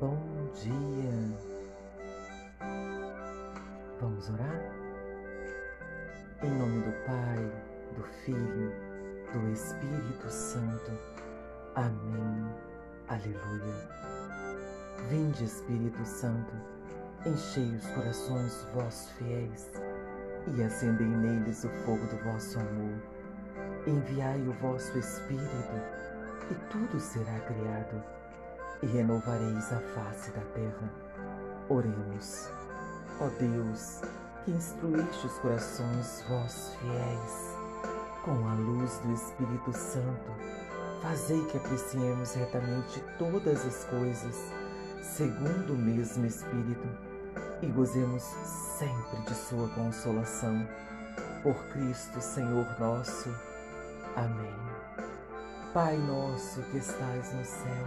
Bom dia. Vamos orar? Em nome do Pai, do Filho, do Espírito Santo. Amém. Aleluia. Vinde, Espírito Santo, enchei os corações vossos fiéis e acendei neles o fogo do vosso amor. Enviai o vosso Espírito e tudo será criado e renovareis a face da terra. Oremos. Ó Deus, que instruíste os corações vossos fiéis com a luz do Espírito Santo, fazei que apreciemos retamente todas as coisas, segundo o mesmo Espírito, e gozemos sempre de Sua consolação. Por Cristo, Senhor nosso. Amém. Pai nosso que estais no céu,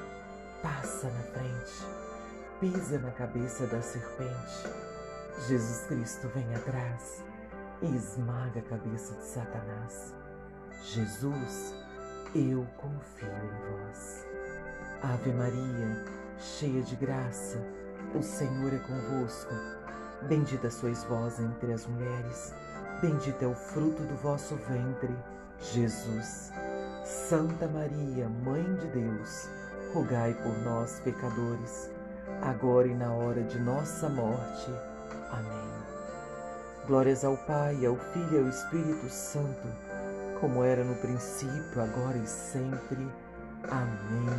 passa na frente pisa na cabeça da serpente. Jesus Cristo vem atrás e esmaga a cabeça de Satanás. Jesus, eu confio em vós. Ave Maria, cheia de graça, o Senhor é convosco. Bendita sois vós entre as mulheres, bendito é o fruto do vosso ventre, Jesus. Santa Maria, Mãe de Deus, rogai por nós, pecadores agora e na hora de nossa morte. Amém. Glórias ao Pai, ao Filho e ao Espírito Santo, como era no princípio, agora e sempre. Amém.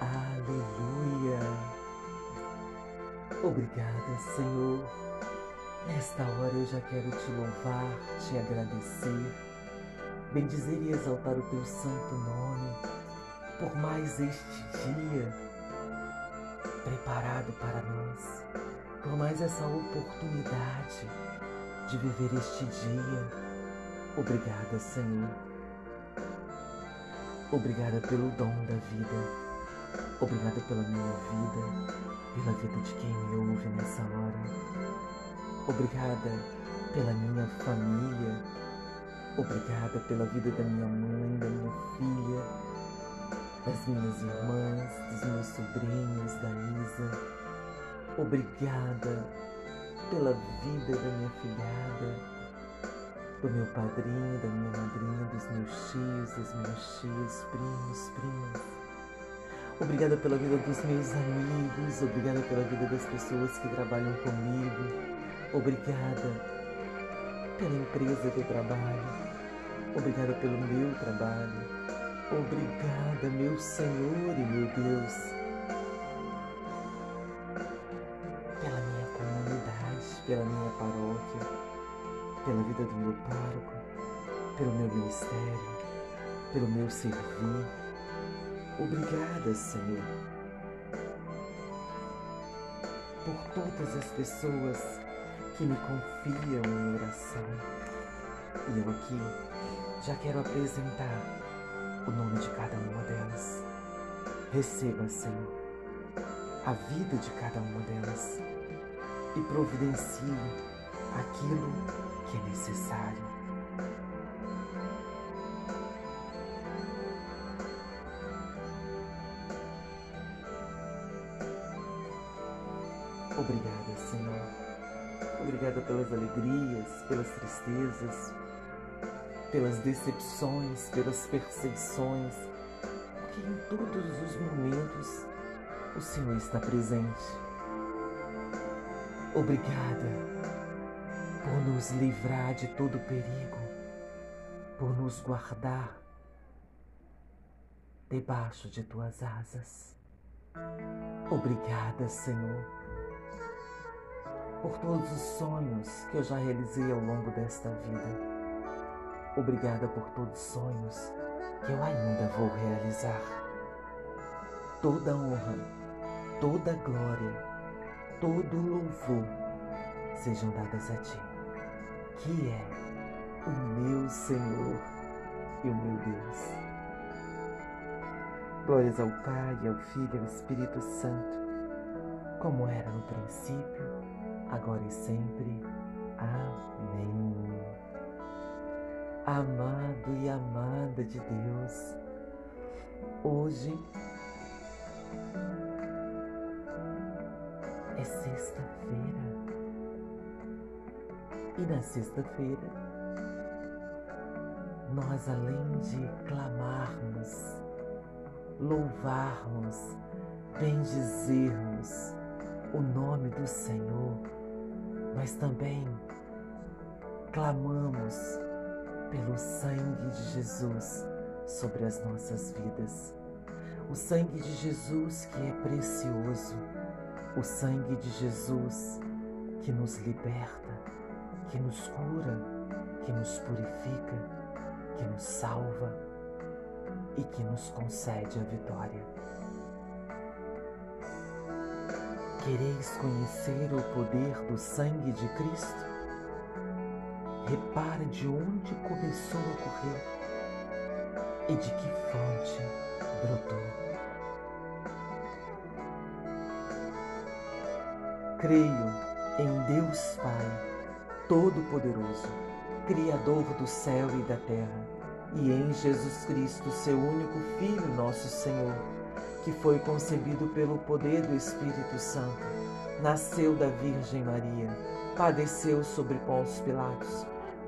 Aleluia. Obrigada, Senhor. Nesta hora eu já quero te louvar, te agradecer, bendizer e exaltar o teu santo nome por mais este dia preparado para nós, por mais essa oportunidade de viver este dia. Obrigada, Senhor. Obrigada pelo dom da vida. Obrigada pela minha vida, pela vida de quem me ouve nessa hora. Obrigada pela minha família. Obrigada pela vida da minha mãe, da minha filha das minhas irmãs, dos meus sobrinhos, da Isa. Obrigada pela vida da minha filhada, do meu padrinho, da minha madrinha, dos meus tios, das minhas tias, primos, primas. Obrigada pela vida dos meus amigos, obrigada pela vida das pessoas que trabalham comigo. Obrigada pela empresa que eu trabalho. Obrigada pelo meu trabalho. Obrigada, meu Senhor e meu Deus, pela minha comunidade, pela minha paróquia, pela vida do meu pároco, pelo meu ministério, pelo meu servir. Obrigada, Senhor, por todas as pessoas que me confiam em oração. E eu aqui já quero apresentar o nome de cada uma delas. Receba, Senhor, a vida de cada uma delas e providencie aquilo que é necessário. Obrigada, Senhor. Obrigada pelas alegrias, pelas tristezas, pelas decepções, pelas perseguições, porque em todos os momentos o Senhor está presente. Obrigada por nos livrar de todo perigo, por nos guardar debaixo de tuas asas. Obrigada, Senhor, por todos os sonhos que eu já realizei ao longo desta vida Obrigada por todos os sonhos que eu ainda vou realizar. Toda honra, toda glória, todo louvor sejam dadas a Ti, que é o meu Senhor e o meu Deus. Glórias ao Pai, ao Filho e ao Espírito Santo, como era no princípio, agora e sempre. Amém. Amado e amada de Deus, hoje é sexta-feira. E na sexta-feira, nós além de clamarmos, louvarmos, bendizermos o nome do Senhor, nós também clamamos pelo sangue de Jesus sobre as nossas vidas. O sangue de Jesus que é precioso, o sangue de Jesus que nos liberta, que nos cura, que nos purifica, que nos salva e que nos concede a vitória. Quereis conhecer o poder do sangue de Cristo? Repare de onde começou a correr e de que fonte brotou. Creio em Deus Pai Todo-Poderoso, Criador do céu e da terra, e em Jesus Cristo, seu único Filho, nosso Senhor, que foi concebido pelo poder do Espírito Santo, nasceu da Virgem Maria, padeceu sobre Pôncio Pilatos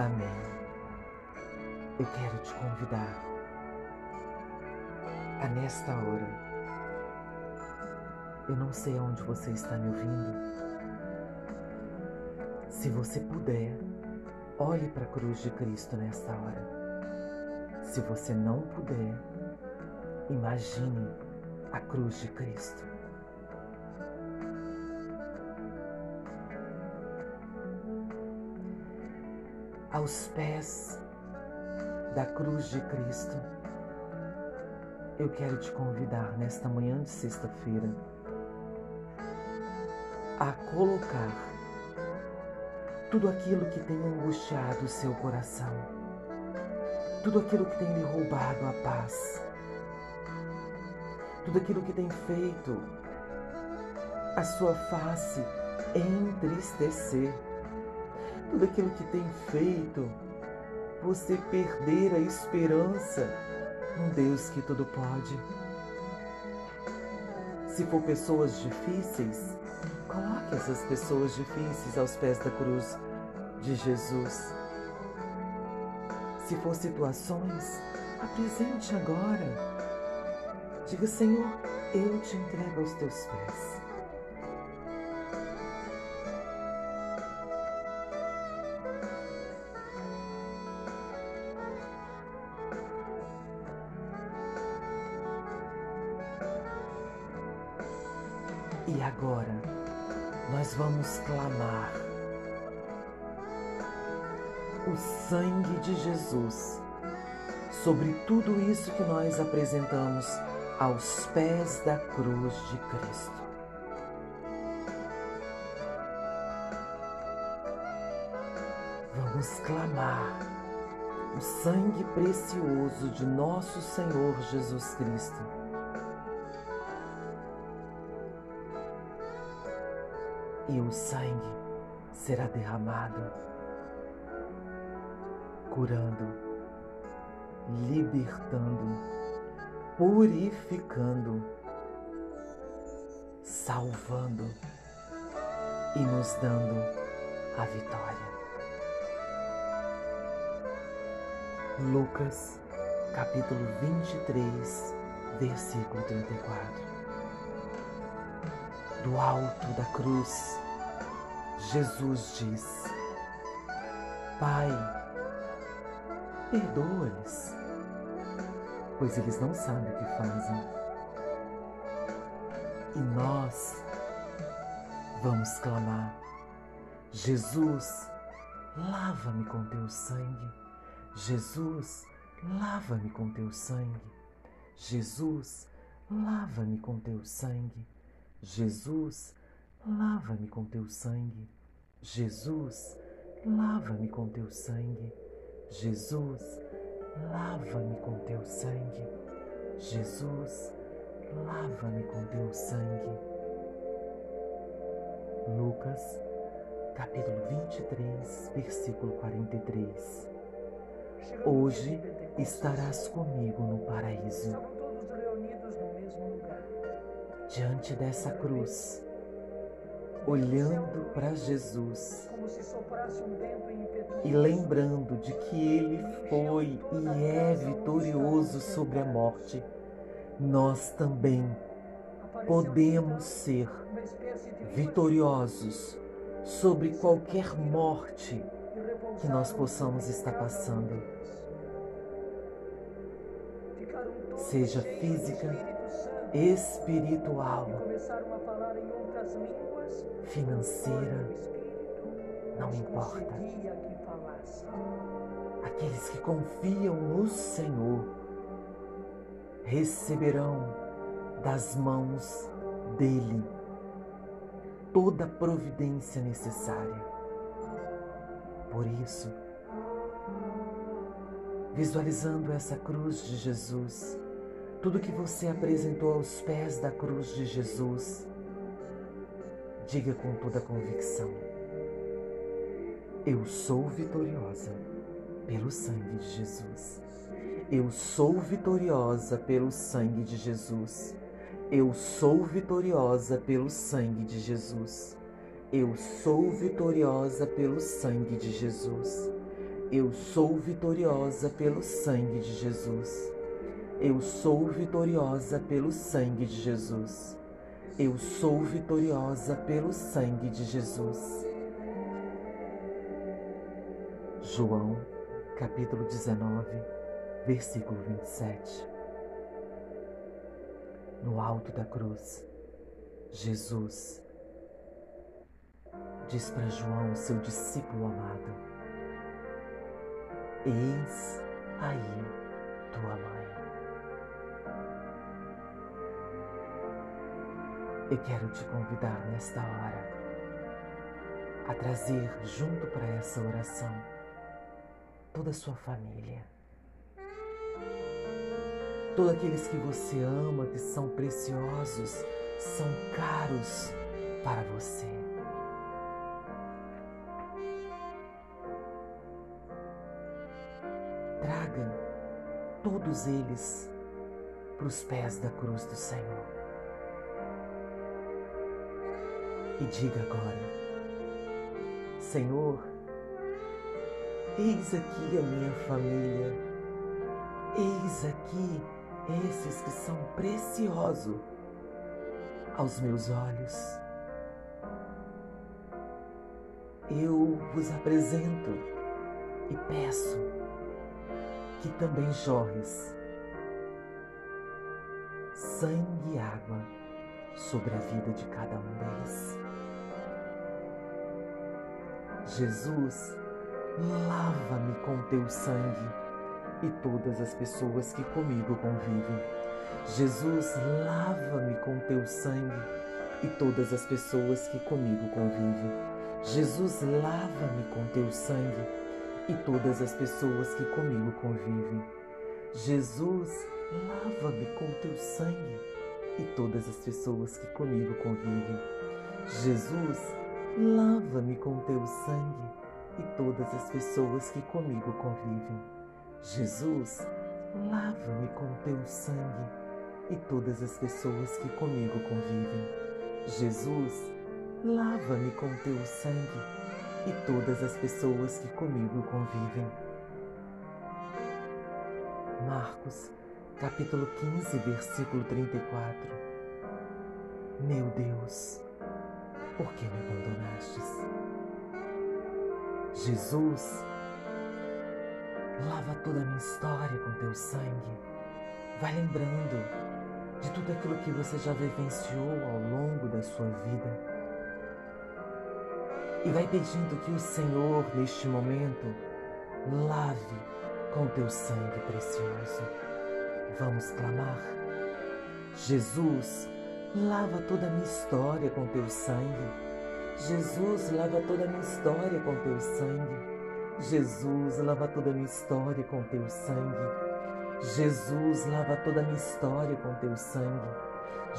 Amém. Eu quero te convidar a nesta hora. Eu não sei onde você está me ouvindo. Se você puder, olhe para a cruz de Cristo nesta hora. Se você não puder, imagine a cruz de Cristo. Aos pés da cruz de Cristo, eu quero te convidar nesta manhã de sexta-feira a colocar tudo aquilo que tem angustiado o seu coração, tudo aquilo que tem lhe roubado a paz, tudo aquilo que tem feito a sua face entristecer tudo aquilo que tem feito você perder a esperança num Deus que tudo pode. Se for pessoas difíceis, coloque essas pessoas difíceis aos pés da cruz de Jesus. Se for situações, apresente agora. Diga, Senhor, eu te entrego aos teus pés. E agora nós vamos clamar o sangue de Jesus sobre tudo isso que nós apresentamos aos pés da cruz de Cristo. Vamos clamar o sangue precioso de nosso Senhor Jesus Cristo e o sangue será derramado, curando, libertando, purificando, salvando e nos dando a vitória. Lucas, capítulo 23, versículo 34. do alto da cruz, Jesus diz: Pai, perdoa-lhes, pois eles não sabem o que fazem. E nós vamos clamar: Jesus, lava-me com teu sangue. Jesus, lava-me com teu sangue. Jesus, lava-me com teu sangue. Jesus, lava-me com teu sangue. Jesus, lava-me com teu sangue. Jesus, lava-me com teu sangue. Jesus, lava-me com teu sangue. Lucas, capítulo 23, versículo 43. Hoje estarás comigo no paraíso diante dessa cruz, olhando para Jesus e lembrando de que Ele foi e é vitorioso sobre a morte, nós também podemos ser vitoriosos sobre qualquer morte que nós possamos estar passando, seja física, espiritual, financeira, não importa. Aqueles que confiam no Senhor receberão das mãos dele toda a providência necessária. Por isso, visualizando essa cruz de Jesus, tudo que você apresentou aos pés da cruz de Jesus, diga com toda convicção: Eu sou vitoriosa pelo sangue de Jesus. Eu sou vitoriosa pelo sangue de Jesus. Eu sou vitoriosa pelo sangue de Jesus. Eu sou vitoriosa pelo sangue de Jesus. Eu sou vitoriosa pelo sangue de Jesus. Eu sou vitoriosa pelo sangue de Jesus. Eu sou vitoriosa pelo sangue de Jesus. João, capítulo 19, versículo 27. No alto da cruz, Jesus diz para João, seu discípulo amado: Eis aí tua mãe. Eu quero te convidar nesta hora a trazer junto para essa oração toda a sua família, todos aqueles que você ama, que são preciosos, são caros para você. Traga todos eles para os pés da cruz do Senhor. E diga agora: Senhor, eis aqui a minha família, eis aqui esses que são preciosos aos meus olhos. Eu vos apresento e peço que também jorres sangue e água sobre a vida de cada um deles. Jesus, lava-me com teu sangue e todas as pessoas que comigo convivem. Jesus, lava-me com teu sangue e todas as pessoas que comigo convivem. Jesus, lava-me com teu sangue e todas as pessoas que comigo convivem. Jesus, lava-me com teu sangue e todas as pessoas que comigo convivem. Jesus, Lava-me com teu sangue e todas as pessoas que comigo convivem. Jesus, lava-me com teu sangue e todas as pessoas que comigo convivem. Jesus, lava-me com teu sangue e todas as pessoas que comigo convivem. Marcos, capítulo 15, versículo 34. Meu Deus, por que me abandonastes? Jesus, lava toda a minha história com teu sangue. Vai lembrando de tudo aquilo que você já vivenciou ao longo da sua vida. E vai pedindo que o Senhor, neste momento, lave com teu sangue precioso. Vamos clamar. Jesus, lava toda a minha história com teu sangue. Jesus, lava toda a minha história com teu sangue. Jesus, lava toda a minha história com teu sangue. Jesus, lava toda a minha história com teu sangue.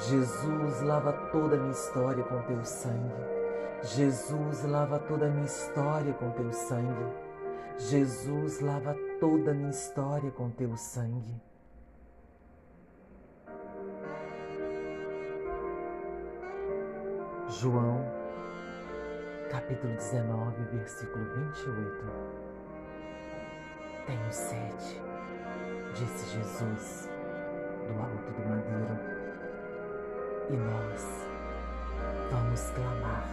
Jesus, lava toda a minha história com teu sangue. Jesus, lava toda a minha história com teu sangue. Jesus, lava toda a minha história com teu sangue. João, capítulo 19, versículo 28. Tenho sede, disse Jesus do alto do madeiro, e nós vamos clamar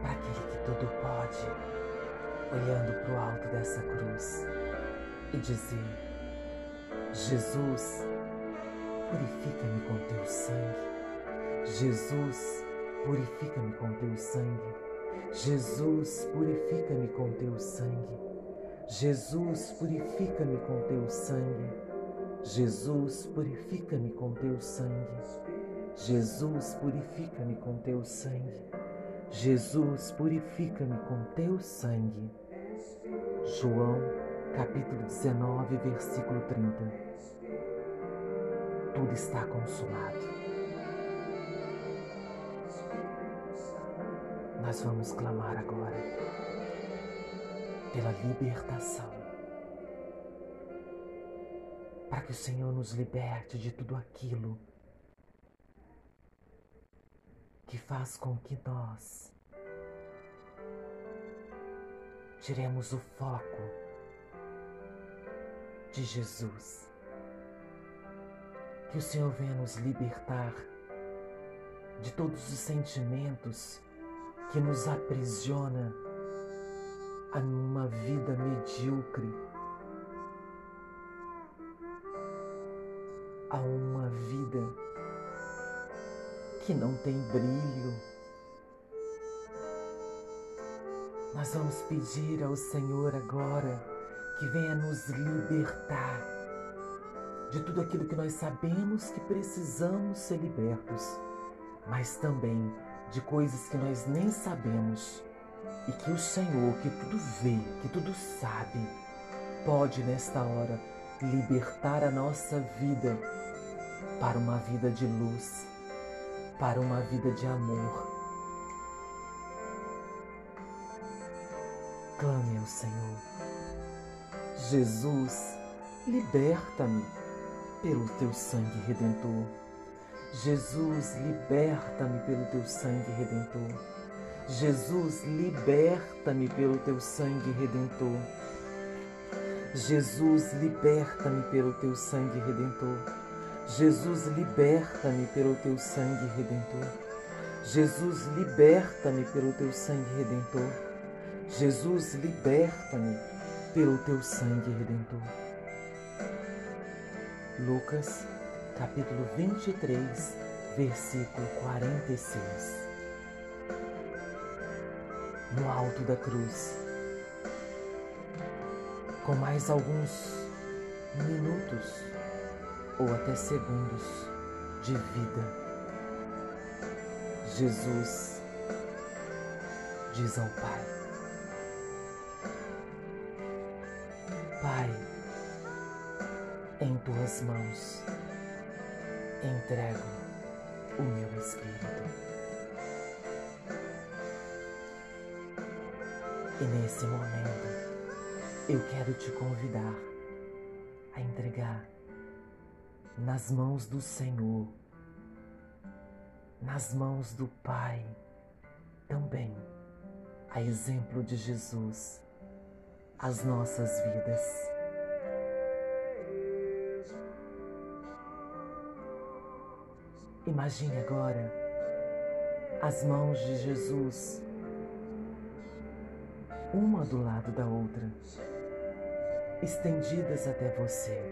para aquele que tudo pode, olhando para o alto dessa cruz e dizer: Jesus, purifica-me com teu sangue. Jesus, purifica-me com teu sangue. Jesus, purifica-me com teu sangue. Jesus, purifica-me com teu sangue. Jesus, purifica-me com teu sangue. Jesus, purifica-me com teu sangue. Jesus, purifica-me com teu sangue. João, capítulo 19, versículo 30. Tudo está consumado. Nós vamos clamar agora pela libertação. Para que o Senhor nos liberte de tudo aquilo que faz com que nós tiremos o foco de Jesus. Que o Senhor venha nos libertar de todos os sentimentos que nos aprisiona a uma vida medíocre, a uma vida que não tem brilho. Nós vamos pedir ao Senhor agora que venha nos libertar de tudo aquilo que nós sabemos que precisamos ser libertos, mas também de coisas que nós nem sabemos e que o Senhor, que tudo vê, que tudo sabe, pode nesta hora libertar a nossa vida para uma vida de luz, para uma vida de amor. Clame ao Senhor. Jesus, liberta-me pelo teu sangue redentor. Jesus, liberta-me pelo teu sangue redentor. Jesus, liberta-me pelo teu sangue redentor. Jesus, liberta-me pelo teu sangue redentor. Jesus, liberta-me pelo teu sangue redentor. Jesus, liberta-me pelo teu sangue redentor. Jesus, liberta-me pelo teu sangue redentor. Lucas capítulo 23, versículo 46. No alto da cruz, com mais alguns minutos ou até segundos de vida, Jesus diz ao Pai: Pai, em tuas mãos entrego o meu espírito. E nesse momento, eu quero te convidar a entregar nas mãos do Senhor, nas mãos do Pai, também, a exemplo de Jesus, as nossas vidas. Imagine agora as mãos de Jesus, uma do lado da outra, estendidas até você.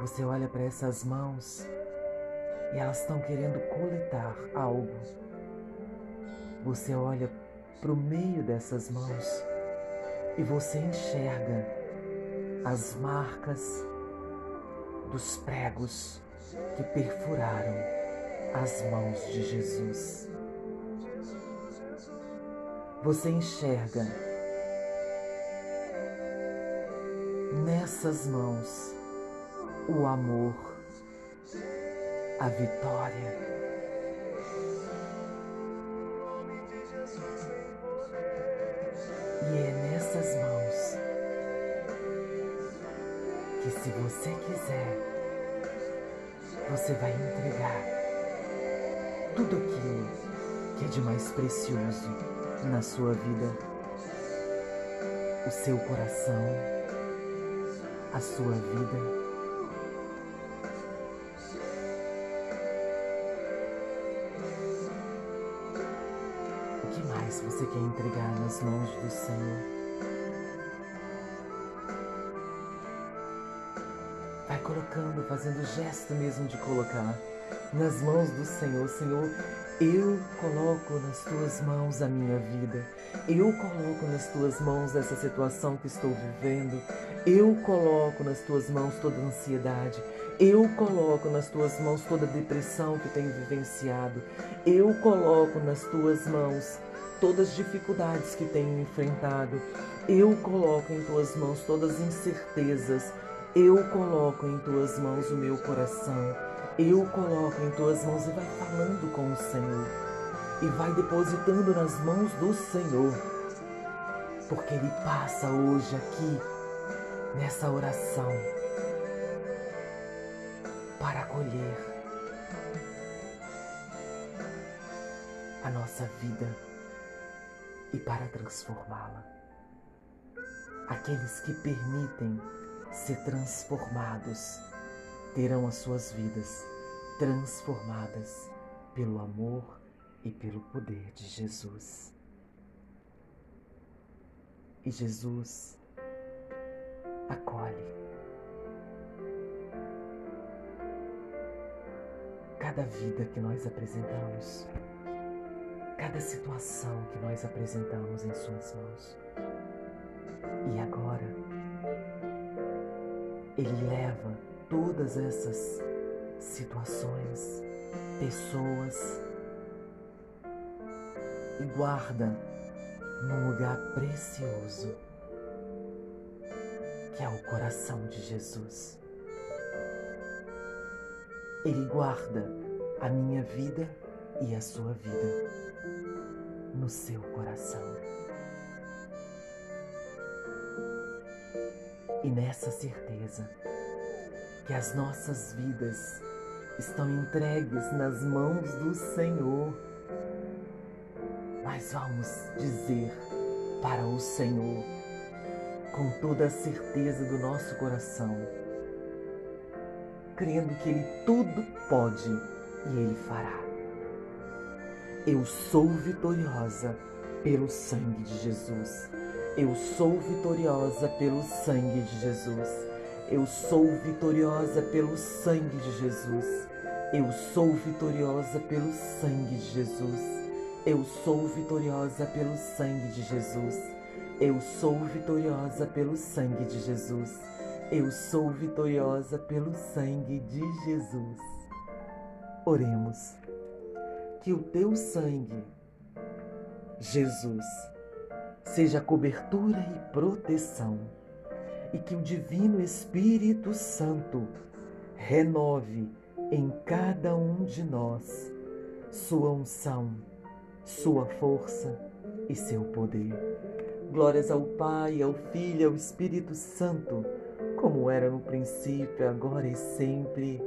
Você olha para essas mãos e elas estão querendo coletar algo. Você olha para o meio dessas mãos e você enxerga as marcas dos pregos que perfuraram as mãos de Jesus. Você enxerga nessas mãos o amor, a vitória. E é nessas mãos que, se você quiser, você vai entregar tudo aquilo que é de mais precioso na sua vida. O seu coração, a sua vida. O que mais você quer entregar nas mãos do Senhor? Colocando, fazendo gesto mesmo de colocar nas mãos do Senhor. Senhor, eu coloco nas tuas mãos a minha vida. Eu coloco nas tuas mãos essa situação que estou vivendo. Eu coloco nas tuas mãos toda a ansiedade. Eu coloco nas tuas mãos toda a depressão que tenho vivenciado. Eu coloco nas tuas mãos todas as dificuldades que tenho enfrentado. Eu coloco em tuas mãos todas as incertezas. Eu coloco em tuas mãos o meu coração. Eu coloco em tuas mãos e vai falando com o Senhor. E vai depositando nas mãos do Senhor. Porque Ele passa hoje aqui, nessa oração, para acolher a nossa vida e para transformá-la. Aqueles que permitem ser transformados terão as suas vidas transformadas pelo amor e pelo poder de Jesus. E Jesus acolhe cada vida que nós apresentamos, cada situação que nós apresentamos em Suas mãos. E agora, Ele leva todas essas situações, pessoas e guarda num lugar precioso que é o coração de Jesus. Ele guarda a minha vida e a sua vida no seu coração. E nessa certeza que as nossas vidas estão entregues nas mãos do Senhor, nós vamos dizer para o Senhor, com toda a certeza do nosso coração, crendo que Ele tudo pode e Ele fará. Eu sou vitoriosa pelo sangue de Jesus. Eu sou vitoriosa pelo sangue de Jesus. Eu sou vitoriosa pelo sangue de Jesus. Eu sou vitoriosa pelo sangue de Jesus. Eu sou vitoriosa pelo sangue de Jesus. Eu sou vitoriosa pelo sangue de Jesus. Eu sou vitoriosa pelo sangue de Jesus. Oremos. Que o teu sangue, Jesus, seja cobertura e proteção, e que o Divino Espírito Santo renove em cada um de nós sua unção, sua força e seu poder. Glórias ao Pai, ao Filho ao Espírito Santo, como era no princípio, agora e sempre.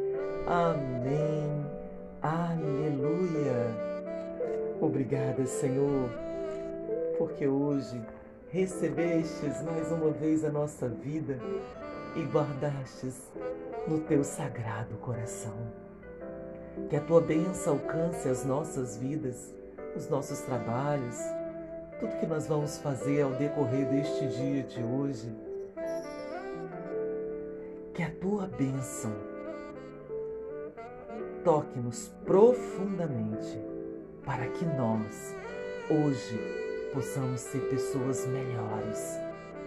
Amém. Aleluia. Obrigada, Senhor, porque hoje recebestes mais uma vez a nossa vida e guardastes no teu sagrado coração. Que a tua bênção alcance as nossas vidas, os nossos trabalhos, tudo que nós vamos fazer ao decorrer deste dia de hoje. Que a tua bênção toque-nos profundamente para que nós, hoje, possamos ser pessoas melhores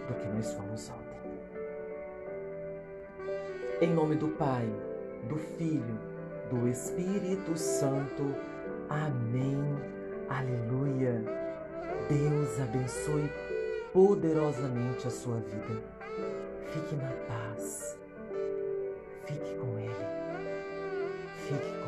do que nós fomos ontem. Em nome do Pai, do Filho, do Espírito Santo. Amém. Aleluia. Deus abençoe poderosamente a sua vida. Fique na paz. Fique com Ele. Fique com